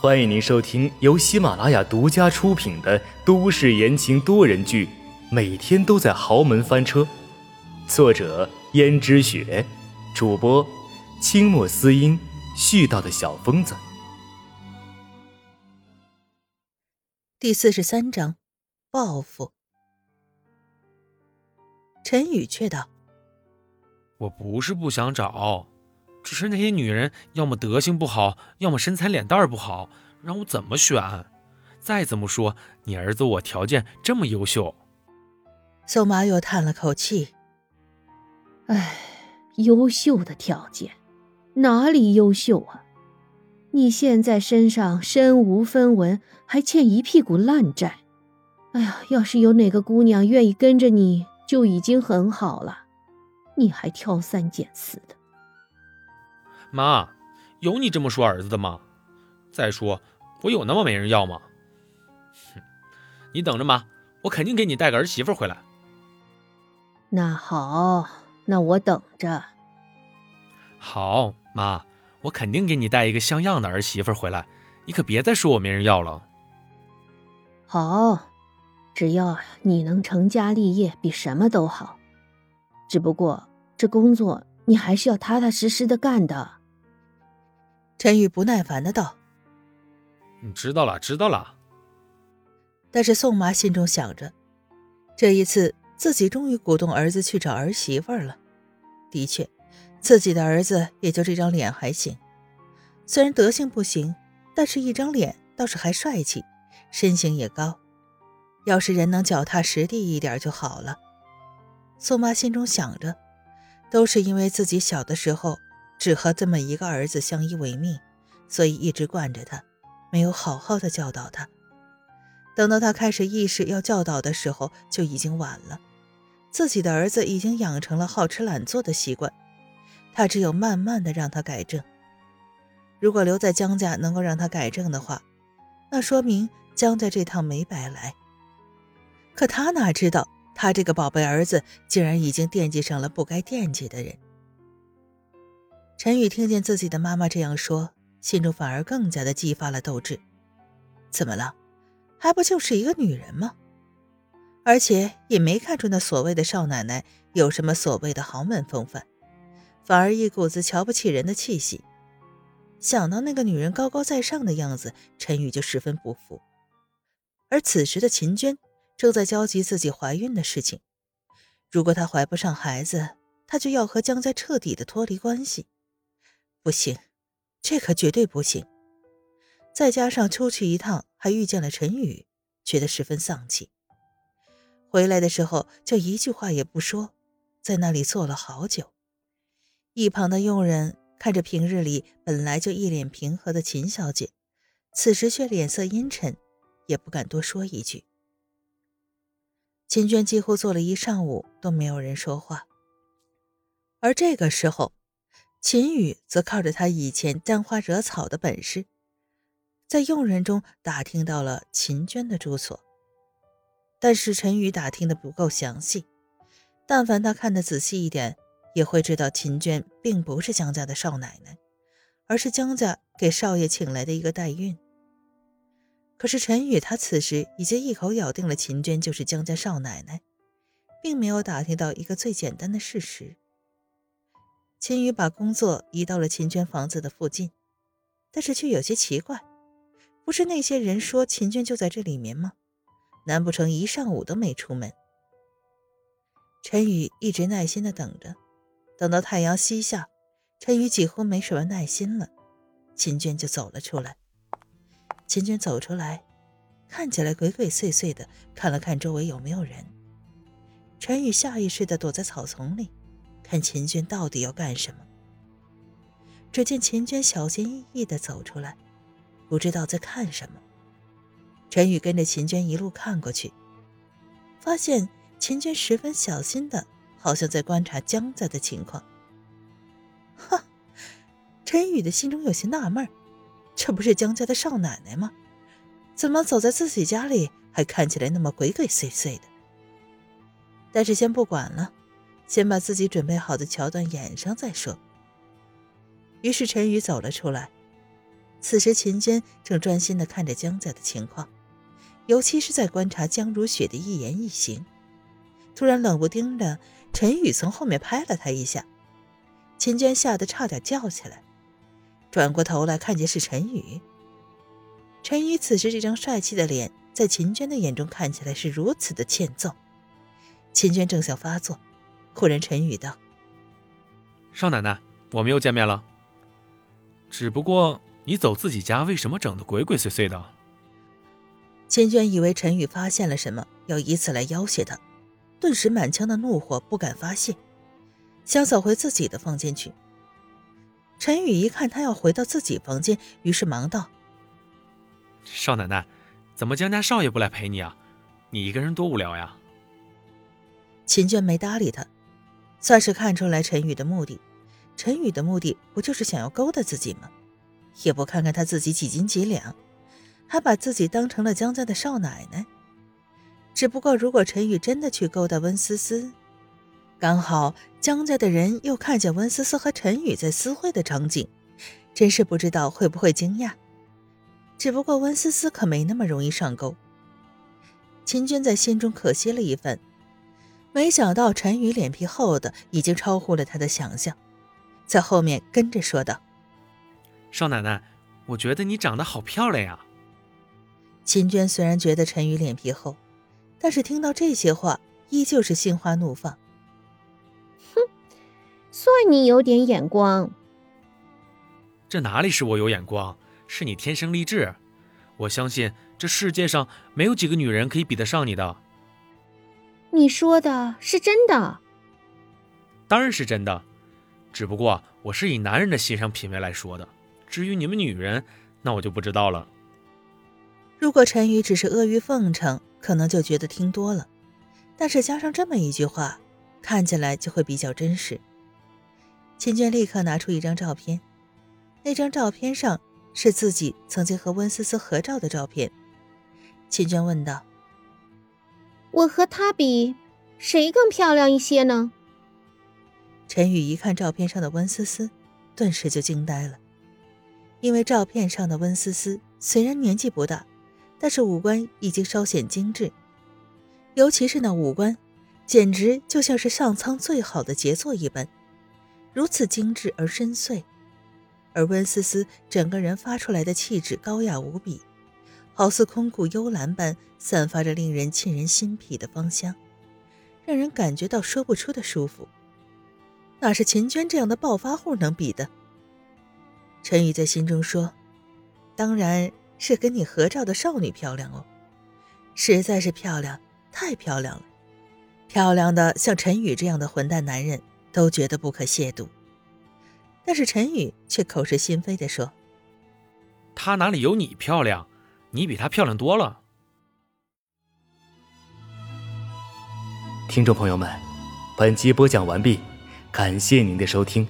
欢迎您收听由喜马拉雅独家出品的都市言情多人剧《每天都在豪门翻车》，作者：胭脂雪，主播：清墨思音，絮叨的小疯子。第四十三章，报复。陈宇却道：“我不是不想找。”只是那些女人，要么德行不好，要么身材脸蛋不好，让我怎么选？再怎么说，你儿子我条件这么优秀。宋妈又叹了口气：“哎，优秀的条件，哪里优秀啊？你现在身上身无分文，还欠一屁股烂债。哎呀，要是有哪个姑娘愿意跟着你，就已经很好了。你还挑三拣四的。”妈，有你这么说儿子的吗？再说，我有那么没人要吗？哼，你等着妈，我肯定给你带个儿媳妇回来。那好，那我等着。好，妈，我肯定给你带一个像样的儿媳妇回来，你可别再说我没人要了。好，只要你能成家立业，比什么都好。只不过这工作你还是要踏踏实实的干的。陈宇不耐烦的道：“你知道了，知道了。”但是宋妈心中想着，这一次自己终于鼓动儿子去找儿媳妇了。的确，自己的儿子也就这张脸还行，虽然德行不行，但是一张脸倒是还帅气，身形也高。要是人能脚踏实地一点就好了。宋妈心中想着，都是因为自己小的时候。只和这么一个儿子相依为命，所以一直惯着他，没有好好的教导他。等到他开始意识要教导的时候，就已经晚了。自己的儿子已经养成了好吃懒做的习惯，他只有慢慢的让他改正。如果留在江家能够让他改正的话，那说明江家这趟没白来。可他哪知道，他这个宝贝儿子竟然已经惦记上了不该惦记的人。陈宇听见自己的妈妈这样说，心中反而更加的激发了斗志。怎么了？还不就是一个女人吗？而且也没看出那所谓的少奶奶有什么所谓的豪门风范，反而一股子瞧不起人的气息。想到那个女人高高在上的样子，陈宇就十分不服。而此时的秦娟正在焦急自己怀孕的事情。如果她怀不上孩子，她就要和江家彻底的脱离关系。不行，这可绝对不行！再加上出去一趟还遇见了陈宇，觉得十分丧气。回来的时候就一句话也不说，在那里坐了好久。一旁的佣人看着平日里本来就一脸平和的秦小姐，此时却脸色阴沉，也不敢多说一句。秦娟几乎坐了一上午都没有人说话，而这个时候。秦宇则靠着他以前沾花惹草的本事，在佣人中打听到了秦娟的住所。但是陈宇打听的不够详细，但凡他看得仔细一点，也会知道秦娟并不是江家的少奶奶，而是江家给少爷请来的一个代孕。可是陈宇他此时已经一口咬定了秦娟就是江家少奶奶，并没有打听到一个最简单的事实。秦宇把工作移到了秦娟房子的附近，但是却有些奇怪，不是那些人说秦娟就在这里面吗？难不成一上午都没出门？陈宇一直耐心的等着，等到太阳西下，陈宇几乎没什么耐心了，秦娟就走了出来。秦娟走出来，看起来鬼鬼祟祟的，看了看周围有没有人。陈宇下意识的躲在草丛里。看秦娟到底要干什么？只见秦娟小心翼翼地走出来，不知道在看什么。陈宇跟着秦娟一路看过去，发现秦娟十分小心的，好像在观察江家的情况。哈，陈宇的心中有些纳闷这不是江家的少奶奶吗？怎么走在自己家里还看起来那么鬼鬼祟祟的？但是先不管了。先把自己准备好的桥段演上再说。于是陈宇走了出来，此时秦娟正专心的看着江家的情况，尤其是在观察江如雪的一言一行。突然冷不丁的，陈宇从后面拍了她一下，秦娟吓得差点叫起来，转过头来看见是陈宇。陈宇此时这张帅气的脸，在秦娟的眼中看起来是如此的欠揍。秦娟正想发作，忽然陈宇道：“少奶奶，我们又见面了。只不过你走自己家，为什么整得鬼鬼祟祟的？”秦娟以为陈宇发现了什么，要以此来要挟他，顿时满腔的怒火不敢发泄，想走回自己的房间去。陈宇一看他要回到自己房间，于是忙道。少奶奶，怎么江家少爷不来陪你啊？你一个人多无聊呀。秦娟没搭理他，算是看出来陈宇的目的。陈宇的目的不就是想要勾搭自己吗？也不看看他自己几斤几两，还把自己当成了江家的少奶奶。只不过，如果陈宇真的去勾搭温思思，刚好江家的人又看见温思思和陈宇在私会的场景，真是不知道会不会惊讶。只不过温思思可没那么容易上钩。秦娟在心中可惜了一番，没想到陈宇脸皮厚的已经超乎了他的想象，在后面跟着说道：“少奶奶，我觉得你长得好漂亮呀。”秦娟虽然觉得陈宇脸皮厚，但是听到这些话，依旧是心花怒放。哼，算你有点眼光。这哪里是我有眼光？是你天生丽质，我相信这世界上没有几个女人可以比得上你的。你说的是真的？当然是真的，只不过我是以男人的欣赏品味来说的。至于你们女人，那我就不知道了。如果陈宇只是阿谀奉承，可能就觉得听多了，但是加上这么一句话，看起来就会比较真实。秦娟立刻拿出一张照片，那张照片上。是自己曾经和温思思合照的照片，秦娟问道：“我和她比，谁更漂亮一些呢？”陈宇一看照片上的温思思，顿时就惊呆了，因为照片上的温思思虽然年纪不大，但是五官已经稍显精致，尤其是那五官，简直就像是上苍最好的杰作一般，如此精致而深邃。而温思思整个人发出来的气质高雅无比，好似空谷幽兰般，散发着令人沁人心脾的芳香，让人感觉到说不出的舒服。哪是秦娟这样的暴发户能比的？陈宇在心中说：“当然是跟你合照的少女漂亮哦，实在是漂亮，太漂亮了，漂亮的像陈宇这样的混蛋男人都觉得不可亵渎。”但是陈宇却口是心非地说：“她哪里有你漂亮？你比她漂亮多了。”听众朋友们，本集播讲完毕，感谢您的收听。